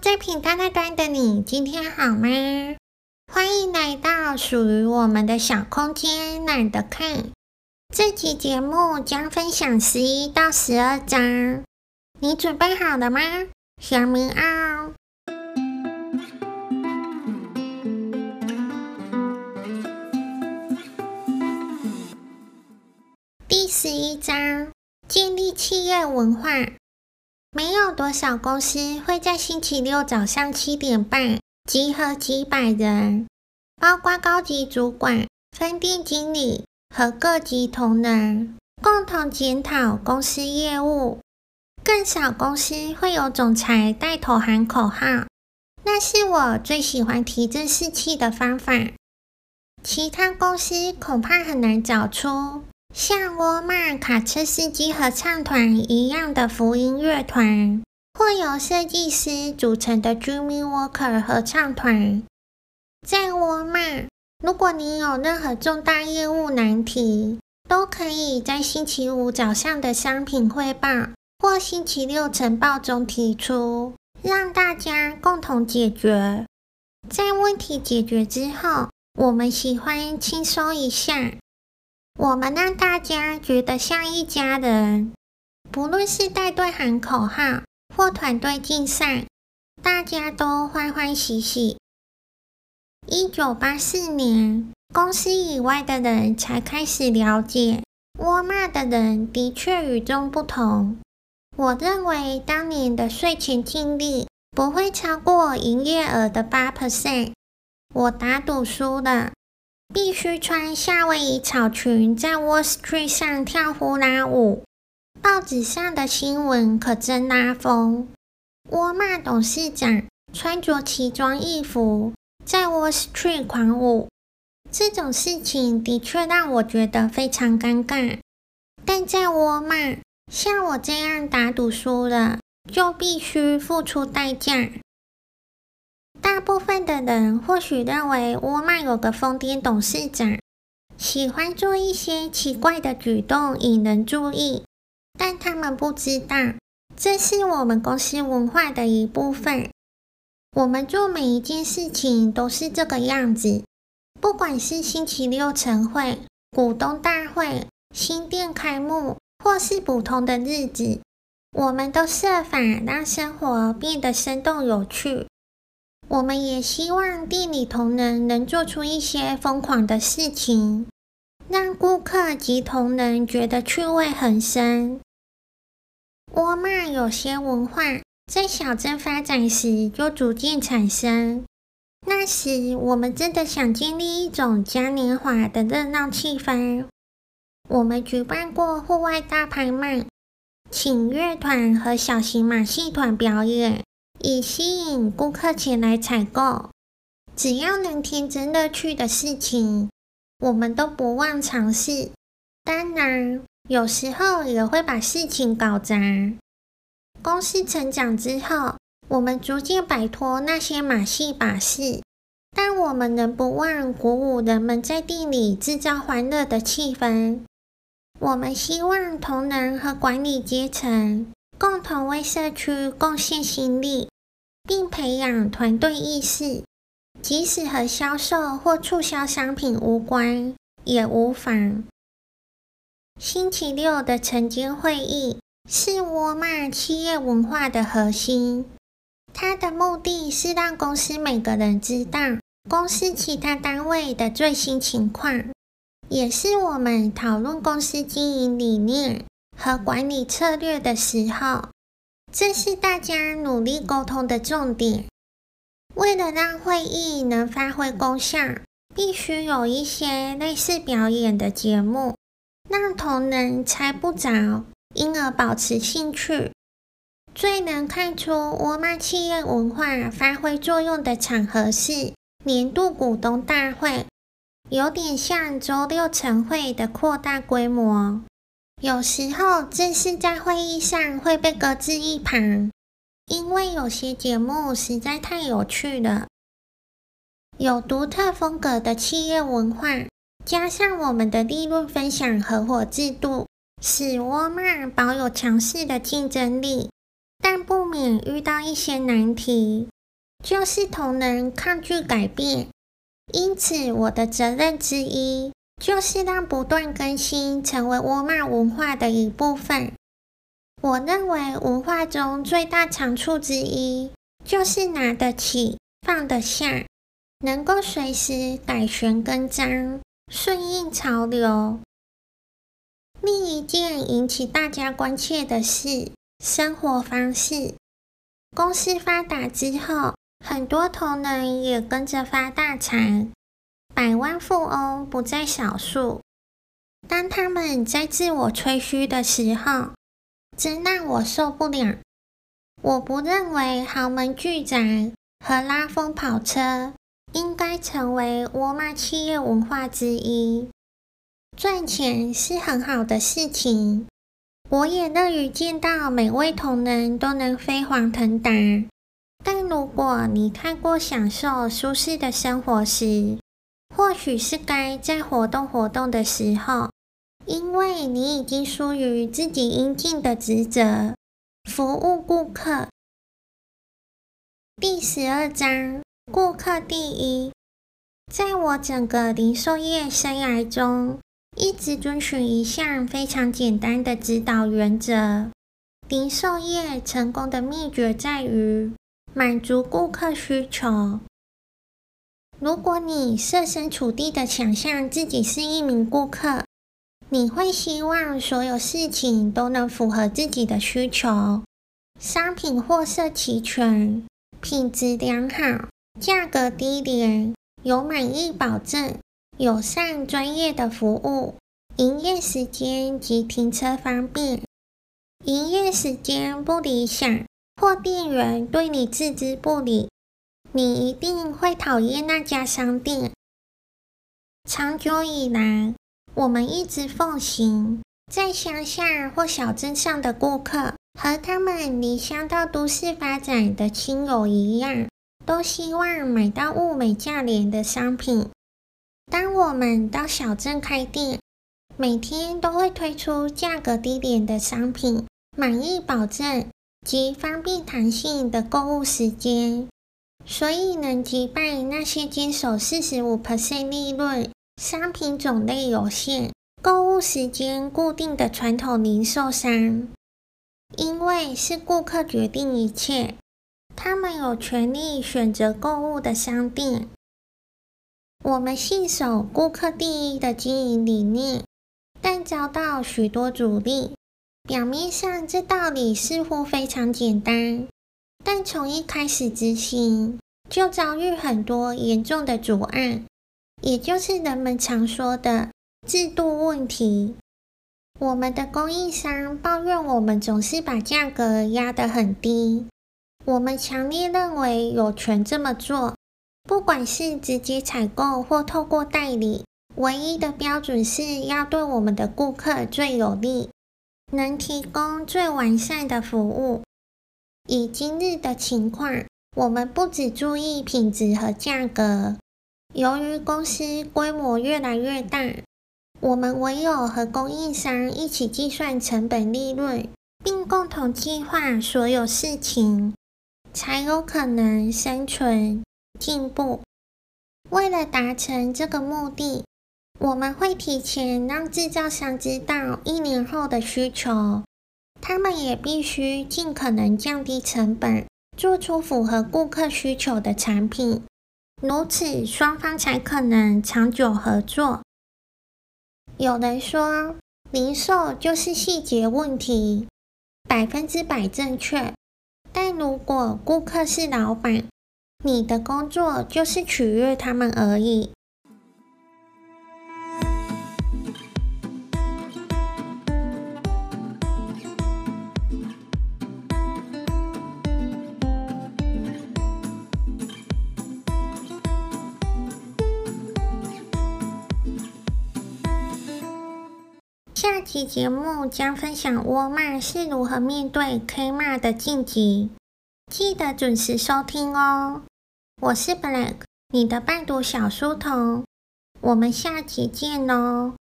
最平淡那端的你，今天好吗？欢迎来到属于我们的小空间，懒得看。这期节目将分享十一到十二章，你准备好了吗？小明奥。第十一章：建立企业文化。没有多少公司会在星期六早上七点半集合几百人，包括高级主管、分店经理和各级同仁，共同检讨公司业务。更少公司会有总裁带头喊口号，那是我最喜欢提振士气的方法。其他公司恐怕很难找出。像沃尔玛卡车司机合唱团一样的福音乐团，或由设计师组成的 Dream Worker 合唱团，在沃尔玛，如果你有任何重大业务难题，都可以在星期五早上的商品汇报或星期六晨报中提出，让大家共同解决。在问题解决之后，我们喜欢轻松一下。我们让大家觉得像一家人，不论是带队喊口号或团队竞赛，大家都欢欢喜喜。一九八四年，公司以外的人才开始了解，沃尔玛的人的确与众不同。我认为当年的税前净利不会超过营业额的八 percent，我打赌输了。必须穿夏威夷草裙在 Wall Street 上跳呼啦舞。报纸上的新闻可真拉风。沃尔玛董事长穿着奇装异服在 Wall Street 狂舞，这种事情的确让我觉得非常尴尬。但在沃尔玛，像我这样打赌输了，就必须付出代价。大部分的人或许认为沃尔玛有个疯癫董事长，喜欢做一些奇怪的举动引人注意，但他们不知道，这是我们公司文化的一部分。我们做每一件事情都是这个样子，不管是星期六晨会、股东大会、新店开幕，或是普通的日子，我们都设法让生活变得生动有趣。我们也希望店里同仁能做出一些疯狂的事情，让顾客及同仁觉得趣味横生。沃尔玛有些文化在小镇发展时就逐渐产生。那时，我们真的想建立一种嘉年华的热闹气氛。我们举办过户外大拍卖，请乐团和小型马戏团表演。以吸引顾客前来采购，只要能天真乐趣的事情，我们都不忘尝试。当然，有时候也会把事情搞砸。公司成长之后，我们逐渐摆脱那些马戏把戏，但我们仍不忘鼓舞人们在店里制造欢乐的气氛。我们希望同仁和管理阶层共同为社区贡献心力。并培养团队意识，即使和销售或促销商品无关，也无妨。星期六的晨间会议是沃尔玛企业文化的核心，它的目的是让公司每个人知道公司其他单位的最新情况，也是我们讨论公司经营理念和管理策略的时候。这是大家努力沟通的重点。为了让会议能发挥功效，必须有一些类似表演的节目，让同仁猜不着，因而保持兴趣。最能看出沃尔玛企业文化发挥作用的场合是年度股东大会，有点像周六晨会的扩大规模。有时候正式在会议上会被搁置一旁，因为有些节目实在太有趣了。有独特风格的企业文化，加上我们的利润分享合伙制度，使沃尔玛保有强势的竞争力。但不免遇到一些难题，就是同仁抗拒改变。因此，我的责任之一就是让不断更新成为沃尔玛文化的一部分。我认为文化中最大长处之一，就是拿得起、放得下，能够随时改弦更张，顺应潮流。另一件引起大家关切的是生活方式。公司发达之后，很多同仁也跟着发大财，百万富翁不在少数。当他们在自我吹嘘的时候，真让我受不了。我不认为豪门巨宅和拉风跑车应该成为沃尔玛企业文化之一。赚钱是很好的事情，我也乐于见到每位同仁都能飞黄腾达。但如果你太过享受舒适的生活时，或许是该在活动活动的时候，因为你已经疏于自己应尽的职责，服务顾客。第十二章，顾客第一。在我整个零售业生涯中，一直遵循一项非常简单的指导原则：零售业成功的秘诀在于满足顾客需求。如果你设身处地的想象自己是一名顾客，你会希望所有事情都能符合自己的需求，商品货色齐全，品质良好，价格低廉，有满意保证。友善专业的服务，营业时间及停车方便。营业时间不理想，或店员对你置之不理，你一定会讨厌那家商店。长久以来，我们一直奉行，在乡下或小镇上的顾客，和他们离乡到都市发展的亲友一样，都希望买到物美价廉的商品。当我们到小镇开店，每天都会推出价格低廉的商品、满意保证及方便弹性的购物时间，所以能击败那些坚守四十五 percent 利润、商品种类有限、购物时间固定的传统零售商。因为是顾客决定一切，他们有权利选择购物的商店。我们信守顾客第一的经营理念，但遭到许多阻力。表面上这道理似乎非常简单，但从一开始执行就遭遇很多严重的阻碍，也就是人们常说的制度问题。我们的供应商抱怨我们总是把价格压得很低，我们强烈认为有权这么做。不管是直接采购或透过代理，唯一的标准是要对我们的顾客最有利，能提供最完善的服务。以今日的情况，我们不只注意品质和价格。由于公司规模越来越大，我们唯有和供应商一起计算成本利润，并共同计划所有事情，才有可能生存。进步。为了达成这个目的，我们会提前让制造商知道一年后的需求，他们也必须尽可能降低成本，做出符合顾客需求的产品，如此双方才可能长久合作。有人说，零售就是细节问题，百分之百正确。但如果顾客是老板，你的工作就是取悦他们而已。期节目将分享窝骂是如何面对 Kmart 的晋级，记得准时收听哦。我是 Black，你的伴读小书童，我们下期见哦。